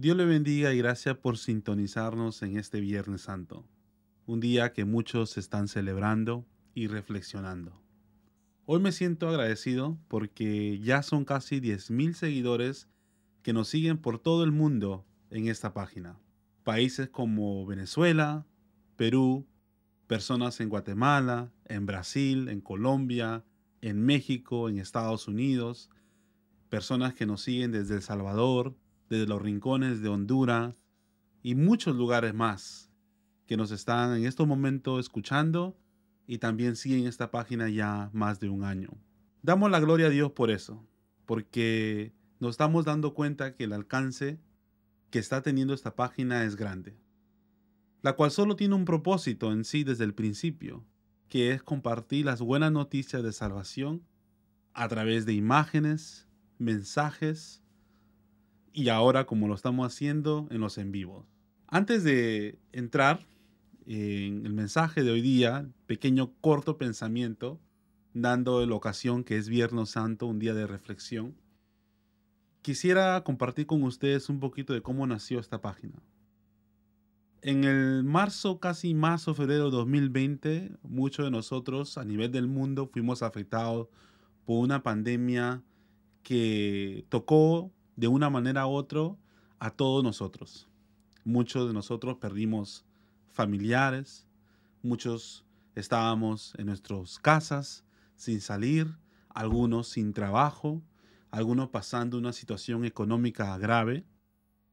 Dios le bendiga y gracias por sintonizarnos en este Viernes Santo, un día que muchos están celebrando y reflexionando. Hoy me siento agradecido porque ya son casi 10.000 seguidores que nos siguen por todo el mundo en esta página. Países como Venezuela, Perú, personas en Guatemala, en Brasil, en Colombia, en México, en Estados Unidos, personas que nos siguen desde El Salvador, desde los rincones de Honduras y muchos lugares más que nos están en estos momentos escuchando y también siguen esta página ya más de un año. Damos la gloria a Dios por eso, porque nos estamos dando cuenta que el alcance que está teniendo esta página es grande, la cual solo tiene un propósito en sí desde el principio, que es compartir las buenas noticias de salvación a través de imágenes, mensajes y ahora como lo estamos haciendo en los en vivos. Antes de entrar en el mensaje de hoy día, pequeño corto pensamiento, dando la ocasión que es Viernes Santo, un día de reflexión, quisiera compartir con ustedes un poquito de cómo nació esta página. En el marzo, casi marzo, febrero de 2020, muchos de nosotros a nivel del mundo fuimos afectados por una pandemia que tocó de una manera u otra a todos nosotros. Muchos de nosotros perdimos familiares, muchos estábamos en nuestras casas sin salir, algunos sin trabajo, algunos pasando una situación económica grave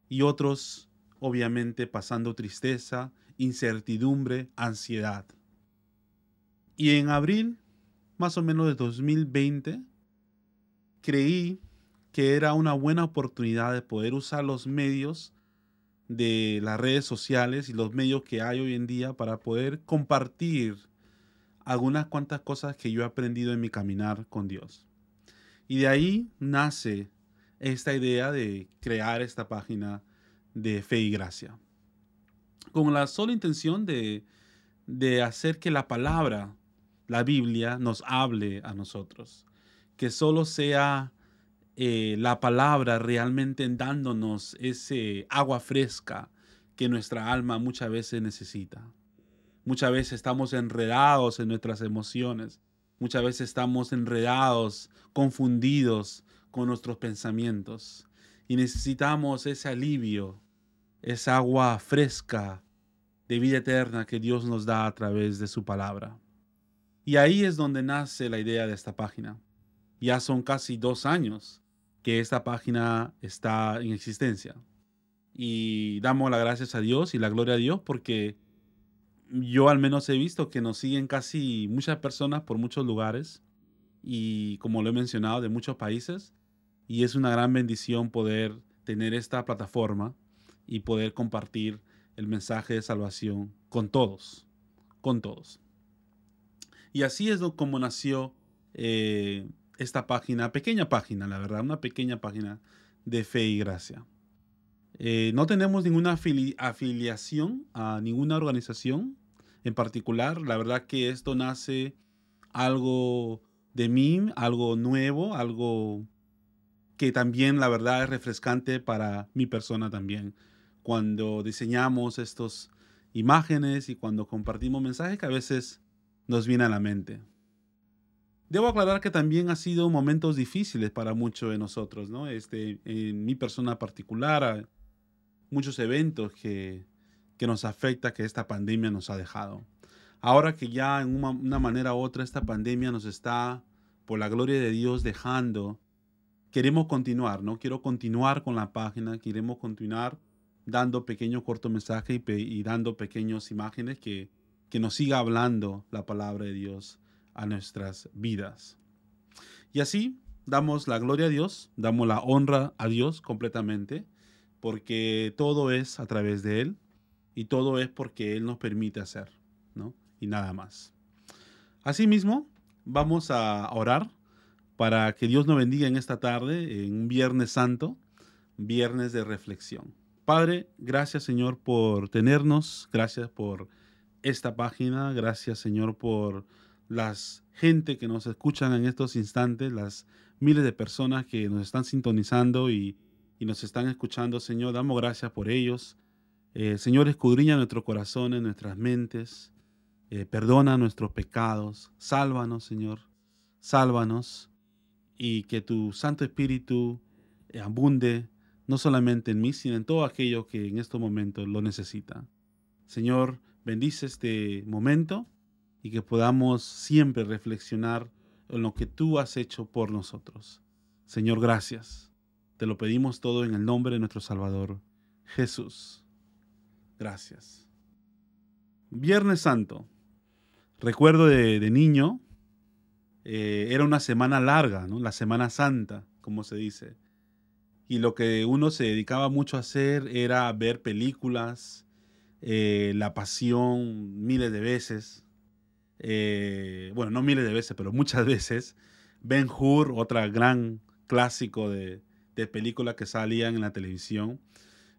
y otros obviamente pasando tristeza, incertidumbre, ansiedad. Y en abril, más o menos de 2020, creí que era una buena oportunidad de poder usar los medios de las redes sociales y los medios que hay hoy en día para poder compartir algunas cuantas cosas que yo he aprendido en mi caminar con Dios. Y de ahí nace esta idea de crear esta página de fe y gracia. Con la sola intención de, de hacer que la palabra, la Biblia, nos hable a nosotros. Que solo sea eh, la palabra realmente dándonos ese agua fresca que nuestra alma muchas veces necesita. Muchas veces estamos enredados en nuestras emociones. Muchas veces estamos enredados, confundidos con nuestros pensamientos. Y necesitamos ese alivio, esa agua fresca de vida eterna que Dios nos da a través de su palabra. Y ahí es donde nace la idea de esta página. Ya son casi dos años que esta página está en existencia. Y damos las gracias a Dios y la gloria a Dios porque yo al menos he visto que nos siguen casi muchas personas por muchos lugares y como lo he mencionado, de muchos países. Y es una gran bendición poder tener esta plataforma y poder compartir el mensaje de salvación con todos, con todos. Y así es como nació eh, esta página, pequeña página, la verdad, una pequeña página de fe y gracia. Eh, no tenemos ninguna afiliación a ninguna organización en particular. La verdad que esto nace algo de mí, algo nuevo, algo que también la verdad es refrescante para mi persona también. Cuando diseñamos estas imágenes y cuando compartimos mensajes que a veces nos viene a la mente. Debo aclarar que también ha sido momentos difíciles para muchos de nosotros, ¿no? Este, en mi persona particular, muchos eventos que, que nos afecta que esta pandemia nos ha dejado. Ahora que ya en una, manera u otra esta pandemia nos está, por la gloria de Dios, dejando, queremos continuar, ¿no? Quiero continuar con la página, queremos continuar dando pequeños cortomensajes y, y dando pequeñas imágenes que, que nos siga hablando la palabra de Dios a nuestras vidas. Y así damos la gloria a Dios, damos la honra a Dios completamente, porque todo es a través de Él y todo es porque Él nos permite hacer, ¿no? Y nada más. Asimismo, vamos a orar para que Dios nos bendiga en esta tarde, en un Viernes Santo, viernes de reflexión. Padre, gracias Señor por tenernos, gracias por esta página, gracias Señor por las gente que nos escuchan en estos instantes, las miles de personas que nos están sintonizando y, y nos están escuchando, Señor, damos gracias por ellos. Eh, Señor, escudriña nuestros corazones, nuestras mentes, eh, perdona nuestros pecados, sálvanos, Señor, sálvanos y que tu Santo Espíritu abunde no solamente en mí, sino en todo aquello que en estos momentos lo necesita. Señor, bendice este momento y que podamos siempre reflexionar en lo que tú has hecho por nosotros. Señor, gracias. Te lo pedimos todo en el nombre de nuestro Salvador, Jesús. Gracias. Viernes Santo. Recuerdo de, niño, eh, era una semana larga, ¿no? la Semana Santa, como se dice. Y lo que uno se dedicaba mucho a hacer era ver películas, eh, La Pasión miles de veces. Eh, bueno, no miles de veces, pero muchas veces. Ben Hur, otra gran clásico de, de película que salían en la televisión.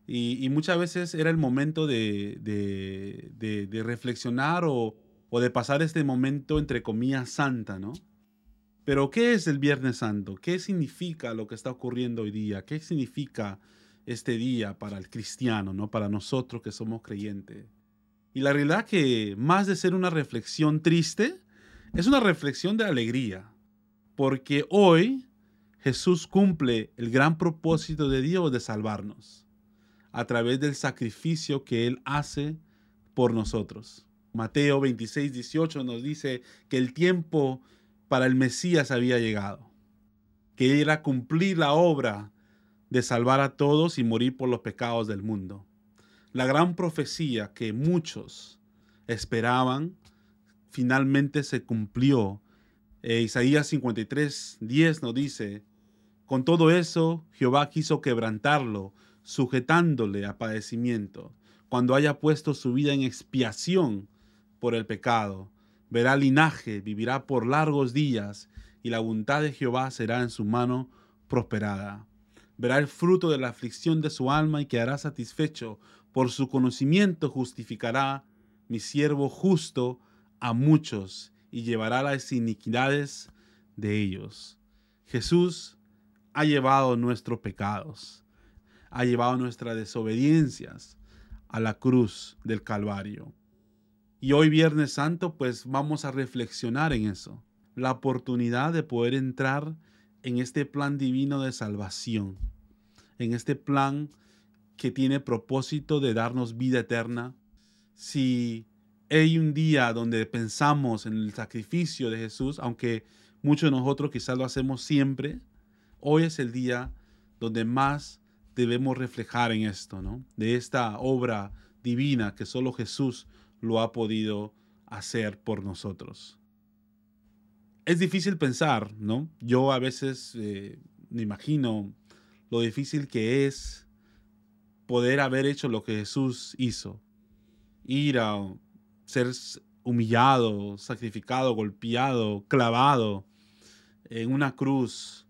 Y, muchas veces era el momento de, de, reflexionar o, o, de pasar este momento, entre comillas, santa, ¿no? Pero, ¿qué es el Viernes Santo? ¿Qué significa lo que está ocurriendo hoy día? ¿Qué significa este día para el cristiano, ¿no? Para nosotros que somos creyentes. Y la realidad que más de ser una reflexión triste, es una reflexión de alegría. Porque hoy Jesús cumple el gran propósito de Dios de salvarnos a través del sacrificio que Él hace por nosotros. Mateo 26, 18 nos dice que el tiempo para el Mesías había llegado, que era cumplir la obra de salvar a todos y morir por los pecados del mundo. La gran profecía que muchos esperaban finalmente se cumplió. E Isaías 53, 10 nos dice, con todo eso, Jehová quiso quebrantarlo, sujetándole a padecimiento. Cuando haya puesto su vida en expiación por el pecado, verá linaje, vivirá por largos días, y la voluntad de Jehová será en su mano prosperada. Verá el fruto de la aflicción de su alma y quedará satisfecho. Por su conocimiento justificará mi siervo justo a muchos y llevará las iniquidades de ellos. Jesús ha llevado nuestros pecados, ha llevado nuestras desobediencias a la cruz del Calvario. Y hoy Viernes Santo, pues vamos a reflexionar en eso, la oportunidad de poder entrar en este plan divino de salvación, en este plan que tiene propósito de darnos vida eterna. Si hay un día donde pensamos en el sacrificio de Jesús, aunque muchos de nosotros quizás lo hacemos siempre, Hoy es el día donde más debemos reflejar en esto, ¿no? De esta obra divina que solo Jesús lo ha podido hacer por nosotros. Es difícil pensar, ¿no? Yo a veces eh, me imagino lo difícil que es poder haber hecho lo que Jesús hizo. Ir a ser humillado, sacrificado, golpeado, clavado en una cruz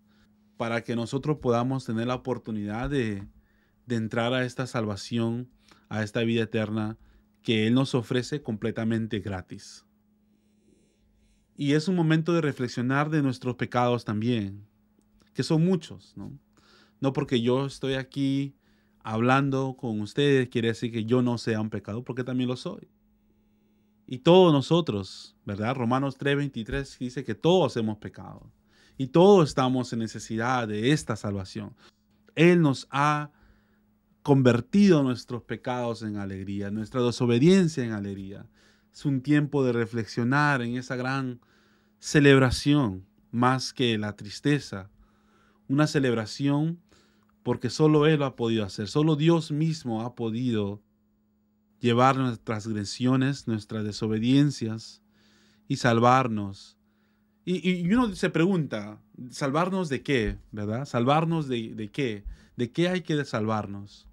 para que nosotros podamos tener la oportunidad de, entrar a esta salvación, a esta vida eterna que Él nos ofrece completamente gratis. Y es un momento de reflexionar de nuestros pecados también, que son muchos, ¿no? No porque yo estoy aquí hablando con ustedes quiere decir que yo no sea un pecado, porque también lo soy. Y todos nosotros, ¿verdad? Romanos 3:23 dice que todos hemos pecado. Y todos estamos en necesidad de esta salvación. Él nos ha convertido nuestros pecados en alegría, nuestra desobediencia en alegría. Es un tiempo de reflexionar en esa gran celebración más que la tristeza. Una celebración porque solo Él lo ha podido hacer, solo Dios mismo ha podido llevar nuestras transgresiones, nuestras desobediencias y salvarnos y, uno se pregunta, ¿salvarnos de qué? ¿Verdad? ¿Salvarnos de, qué? ¿De qué hay que salvarnos?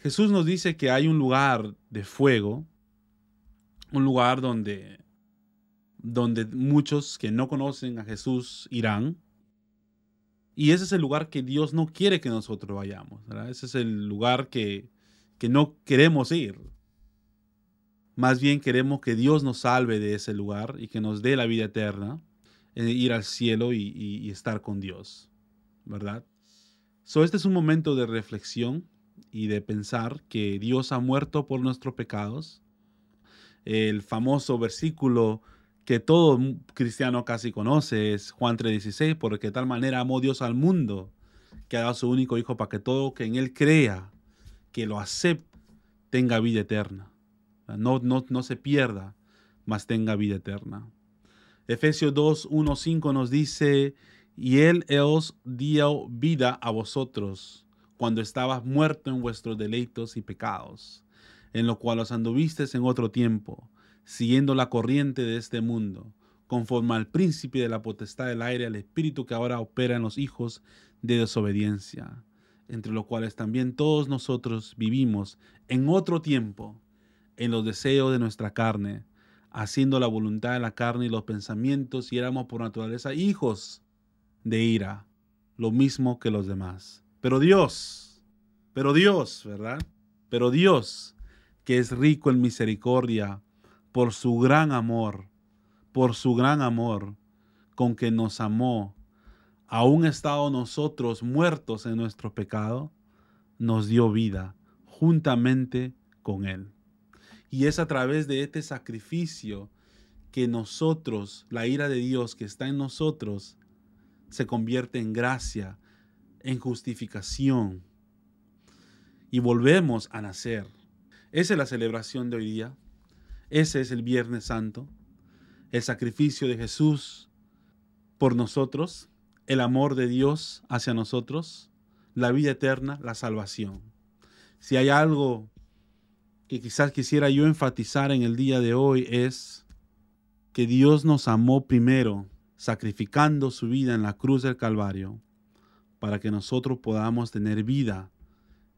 Jesús nos dice que hay un lugar de fuego, un lugar donde, donde muchos que no conocen a Jesús irán. Y ese es el lugar que Dios no quiere que nosotros vayamos. ¿verdad? Ese es el lugar que, que no queremos ir. Más bien queremos que Dios nos salve de ese lugar y que nos dé la vida eterna, eh, ir al cielo y, estar con Dios, ¿verdad? So, este es un momento de reflexión y de pensar que Dios ha muerto por nuestros pecados. El famoso versículo que todo cristiano casi conoce es Juan 3:16, porque de tal manera amó Dios al mundo que ha dado su único hijo para que todo que en él crea, que lo acepte, tenga vida eterna. No, no, no se pierda, mas tenga vida eterna. Efesios 2, 1, 5 nos dice, y él os dio vida a vosotros cuando estabas muerto en vuestros deleitos y pecados, en lo cual os anduvisteis en otro tiempo, siguiendo la corriente de este mundo, conforme al príncipe de la potestad del aire, al espíritu que ahora opera en los hijos de desobediencia, entre los cuales también todos nosotros vivimos en otro tiempo, en los deseos de nuestra carne, haciendo la voluntad de la carne y los pensamientos, y éramos por naturaleza hijos de ira, lo mismo que los demás. Pero Dios, pero Dios, ¿verdad? Pero Dios, que es rico en misericordia, por su gran amor, por su gran amor con que nos amó, aún estado nosotros muertos en nuestro pecado, nos dio vida juntamente con Él. Y es a través de este sacrificio que nosotros, la ira de Dios que está en nosotros, se convierte en gracia, en justificación. Y volvemos a nacer. Esa es la celebración de hoy día. Ese es el Viernes Santo. El sacrificio de Jesús por nosotros, el amor de Dios hacia nosotros, la vida eterna, la salvación. Si hay algo que quizás quisiera yo enfatizar en el día de hoy es que Dios nos amó primero sacrificando su vida en la cruz del Calvario para que nosotros podamos tener vida,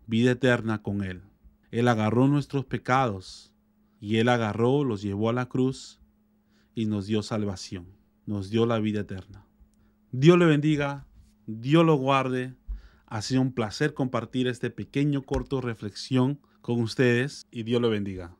vida eterna con Él. Él agarró nuestros pecados y Él agarró, los llevó a la cruz y nos dio salvación, nos dio la vida eterna. Dios le bendiga, Dios lo guarde. Ha sido un placer compartir este pequeño corto reflexión con ustedes y Dios lo bendiga.